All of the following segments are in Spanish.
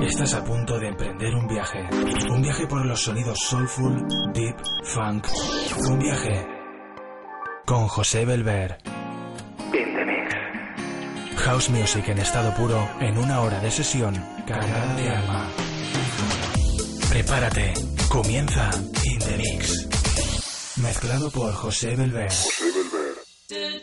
Estás a punto de emprender un viaje. Un viaje por los sonidos soulful, deep, funk. Un viaje con José Belver. House Music en estado puro en una hora de sesión cargada de alma. Prepárate, comienza In The Mix. Mezclado por José Belver. El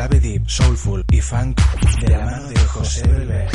clave deep, soulful y funk de la mano de José Belver.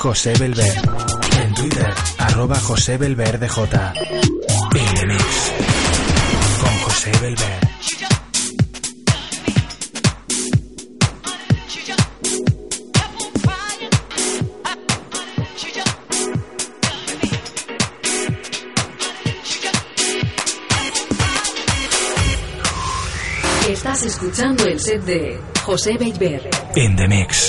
José Belver. En Twitter arroba José Belver DJ. Mix con José Belver. Estás escuchando el set de José Beitber. In the Mix.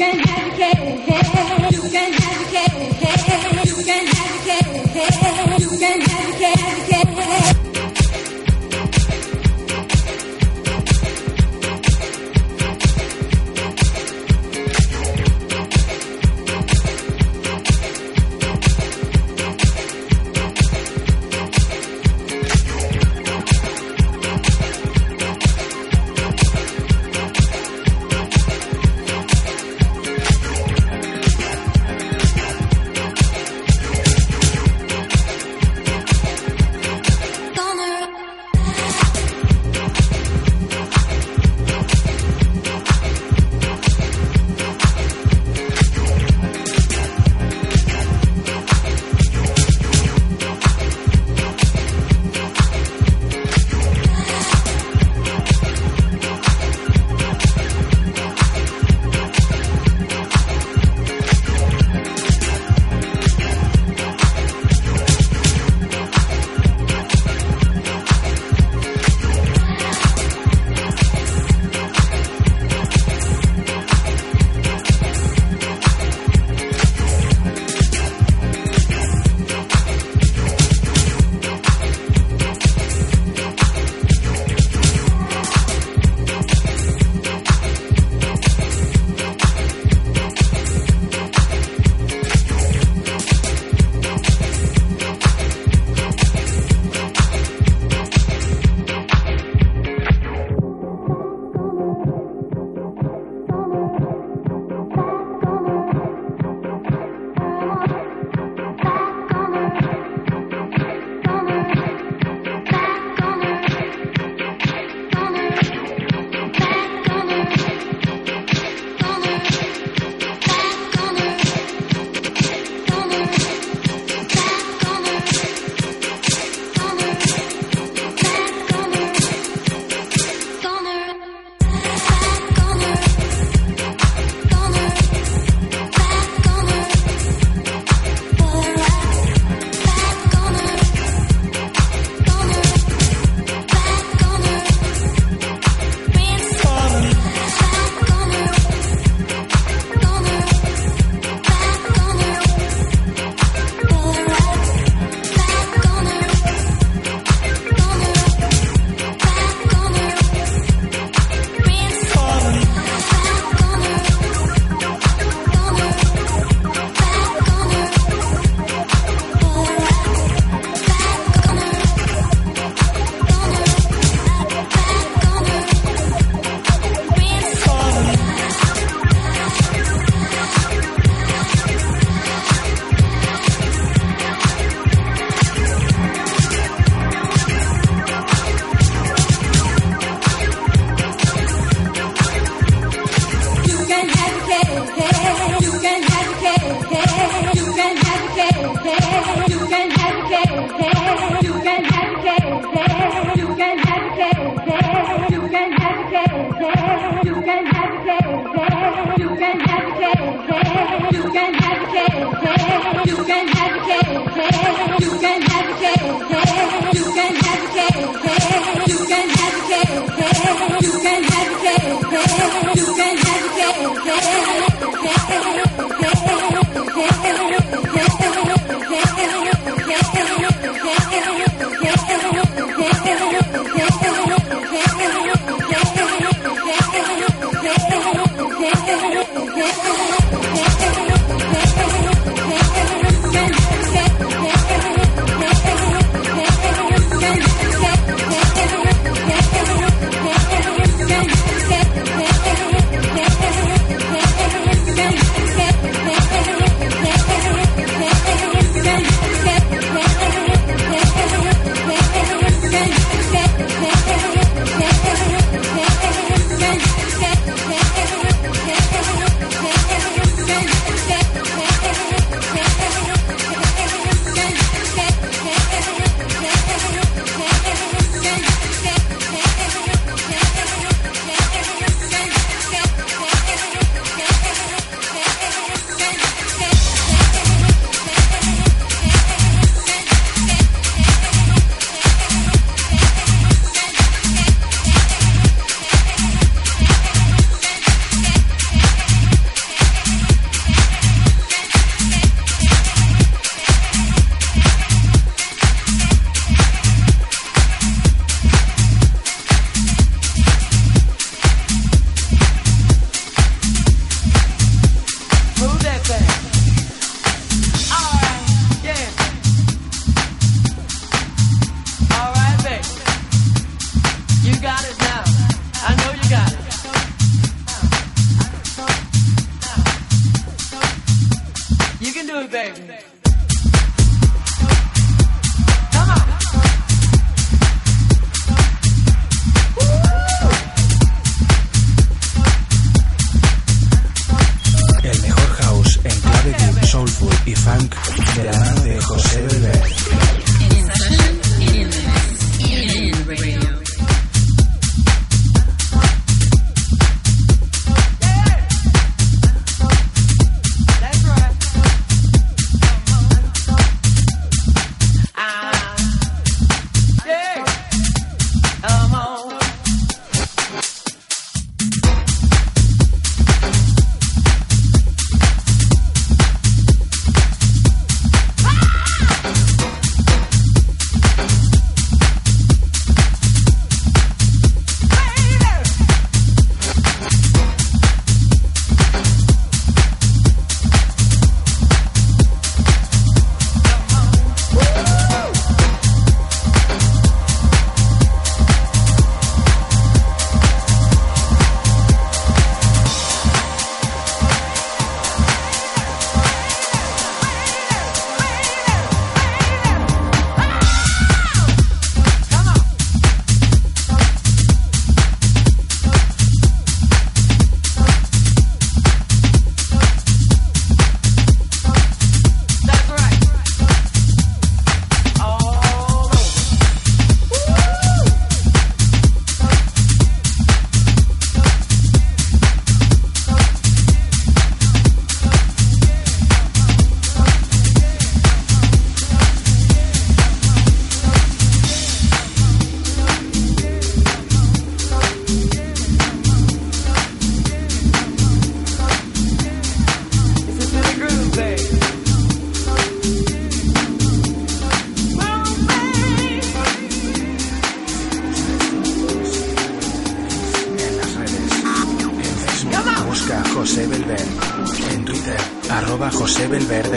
can educate.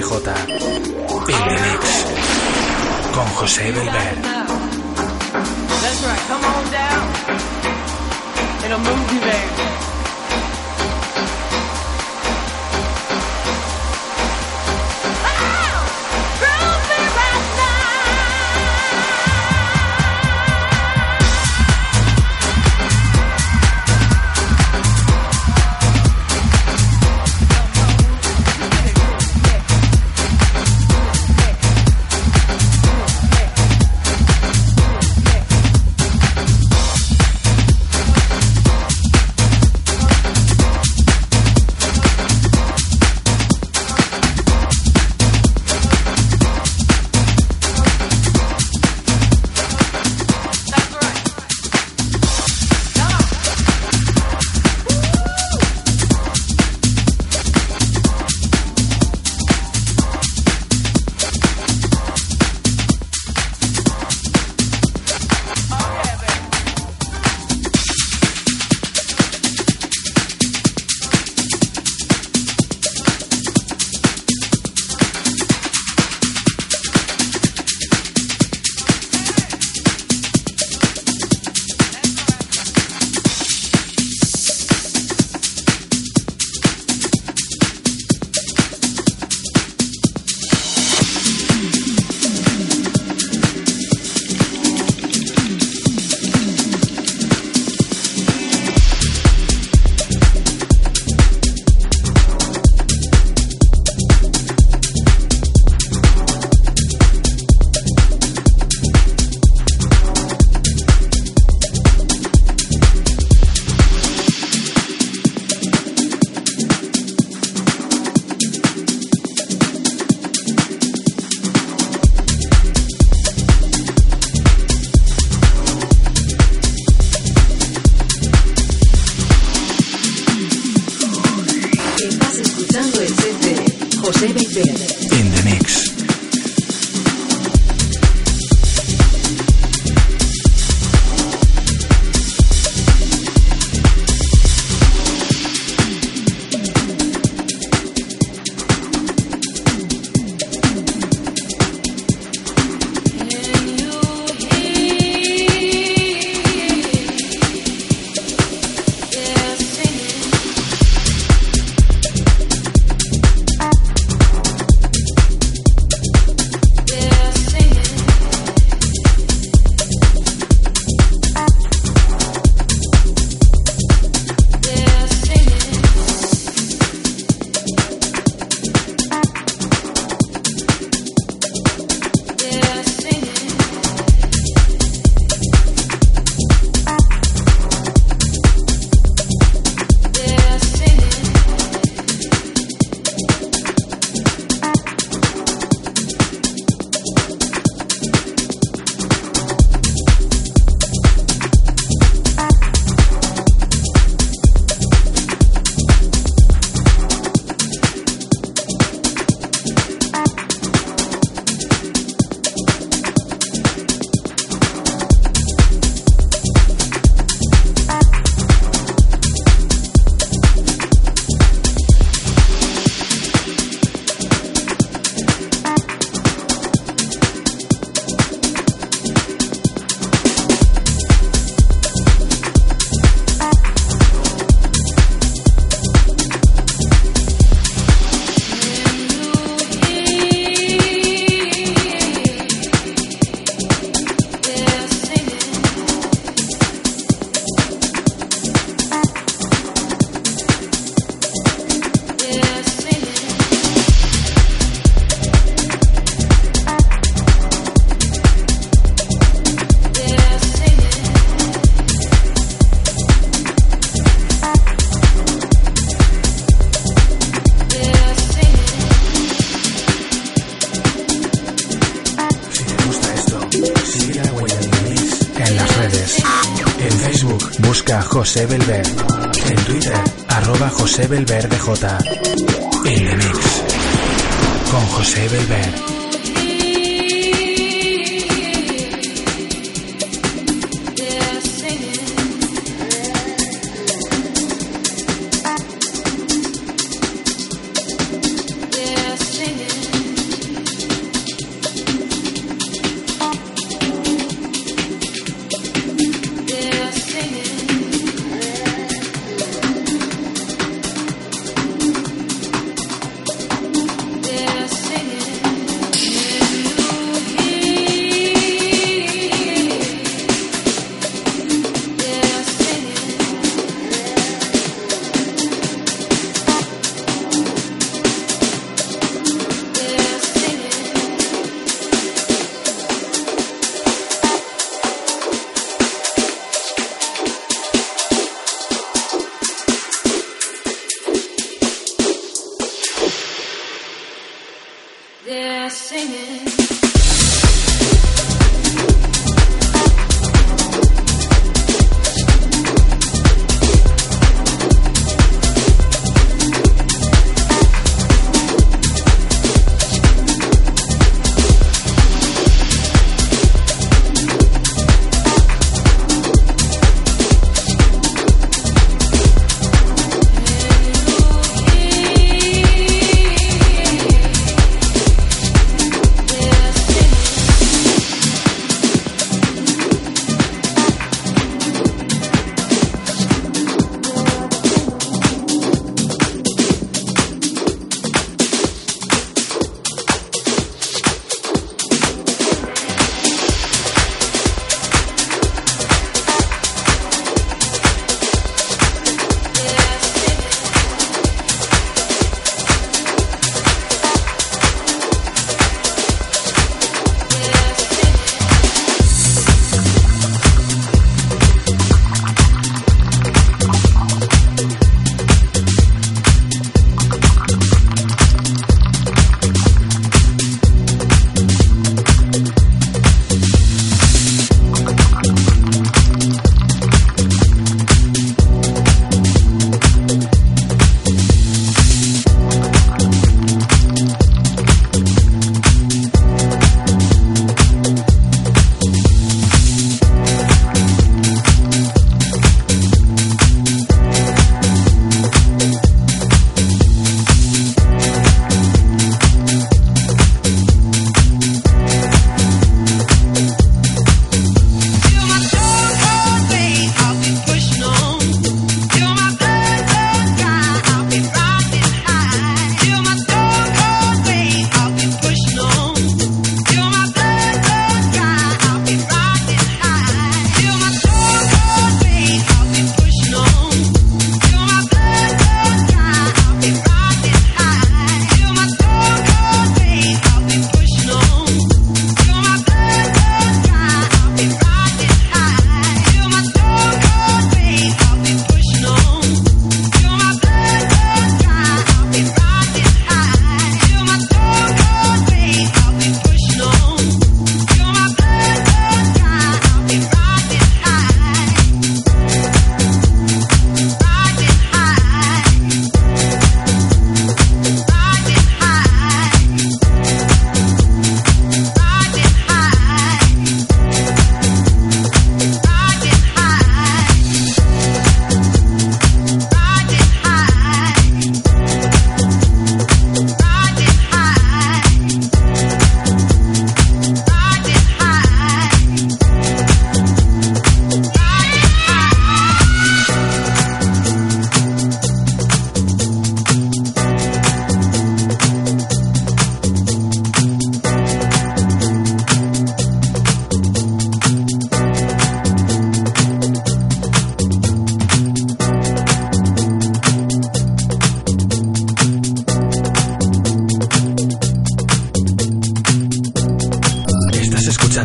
DJ. In. Con José Belver. José Belver. En Twitter, arroba José.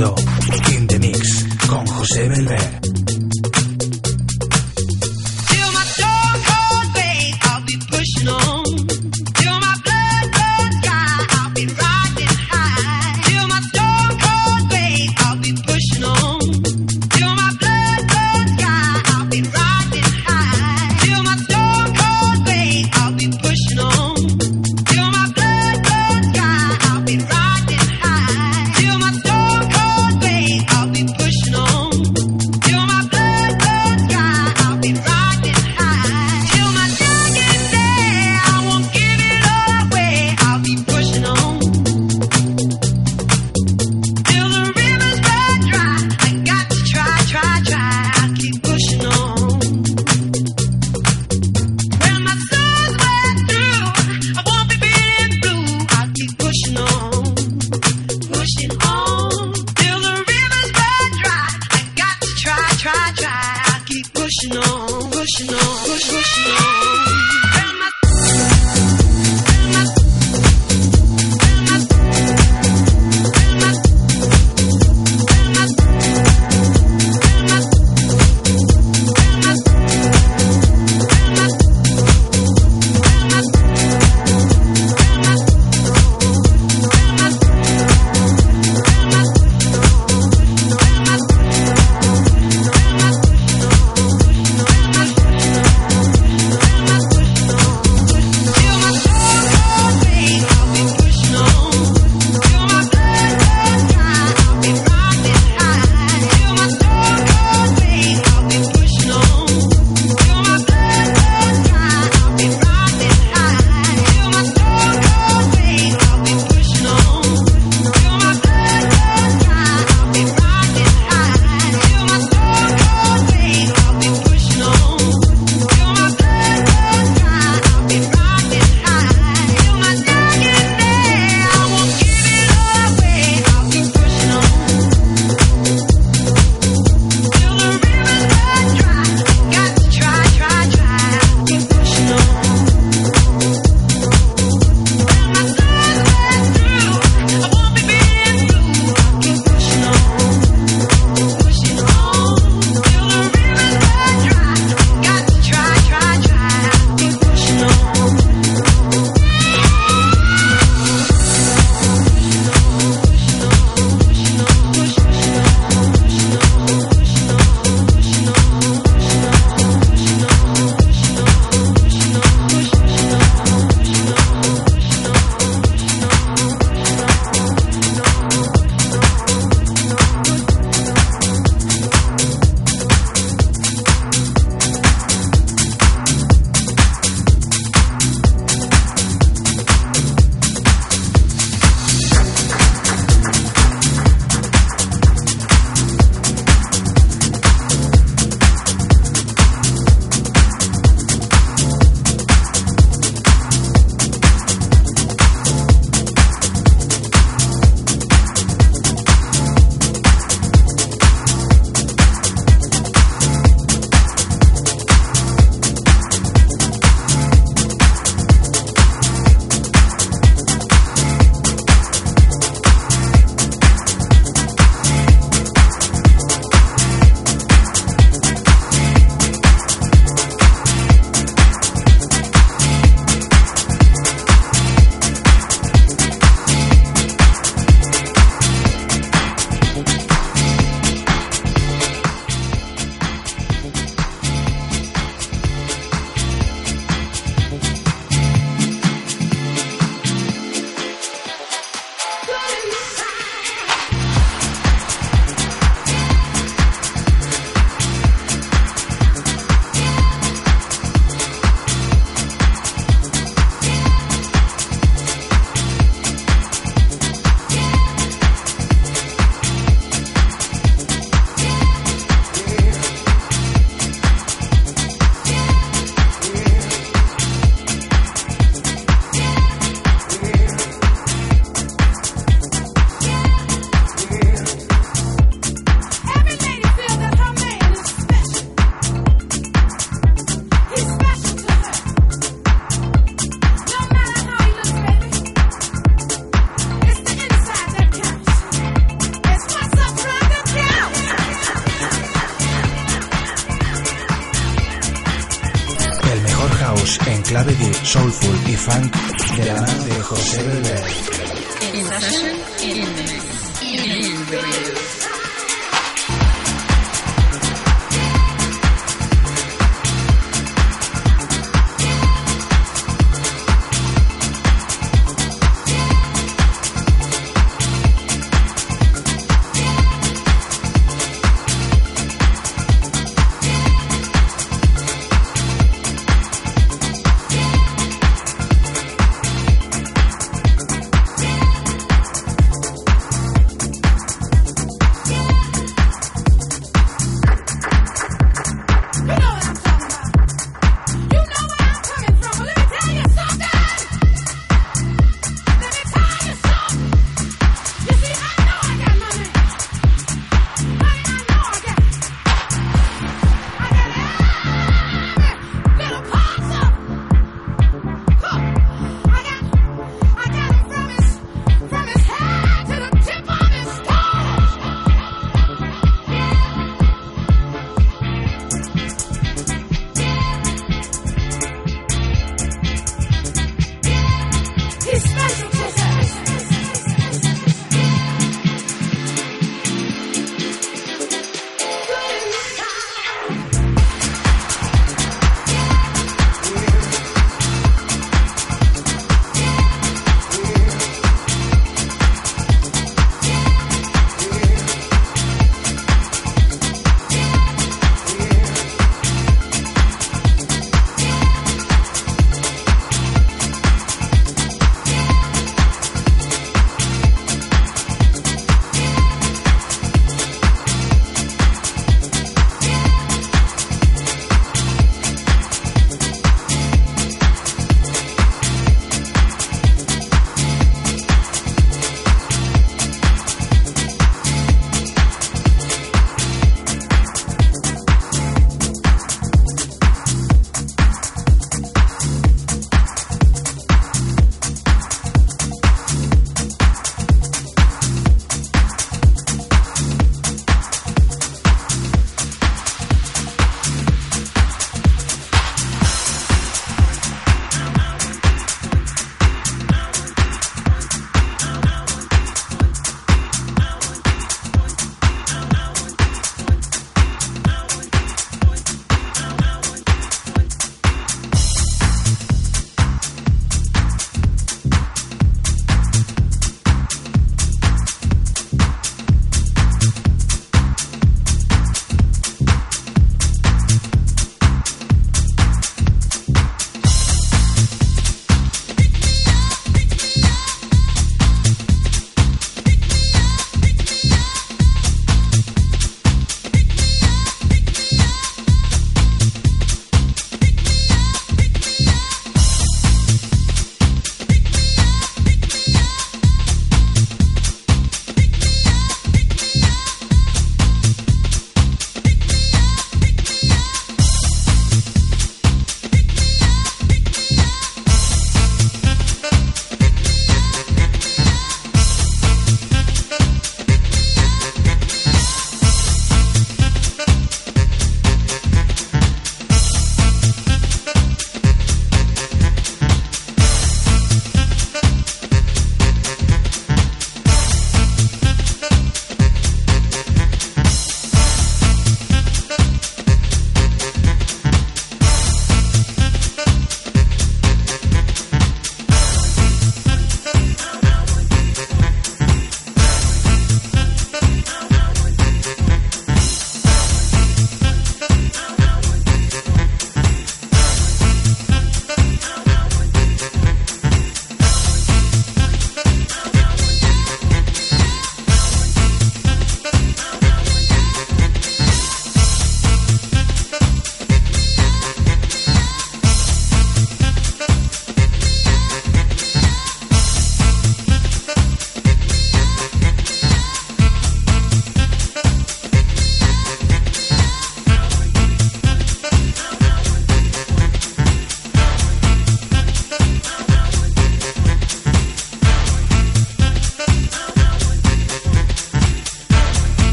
escuchando In the Mix con José Belver.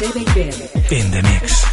Beiber. In the mix.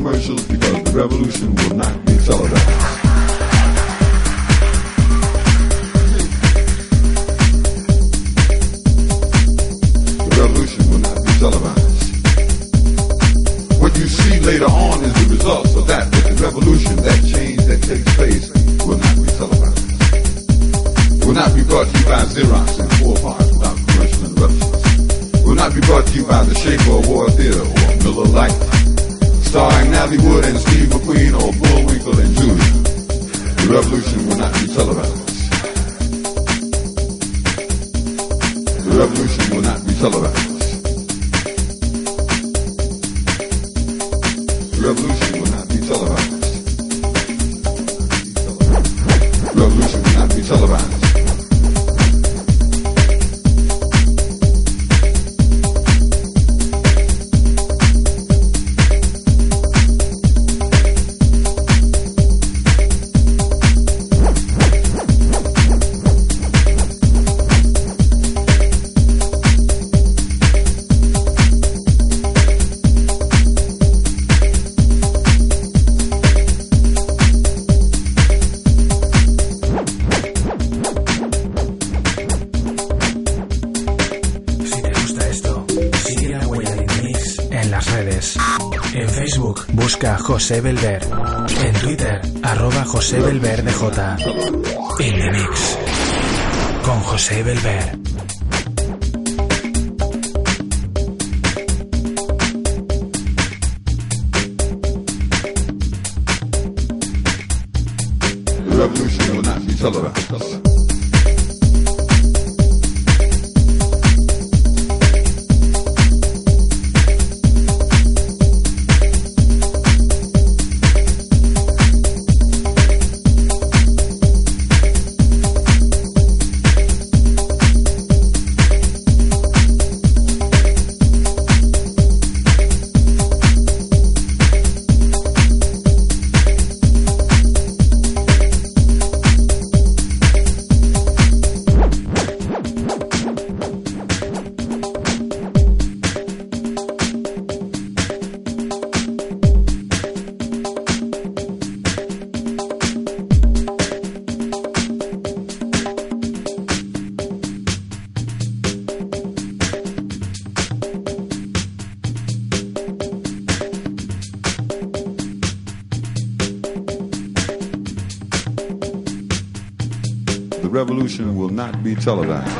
commercials because the revolution will not be televised. José Belver. Sullivan.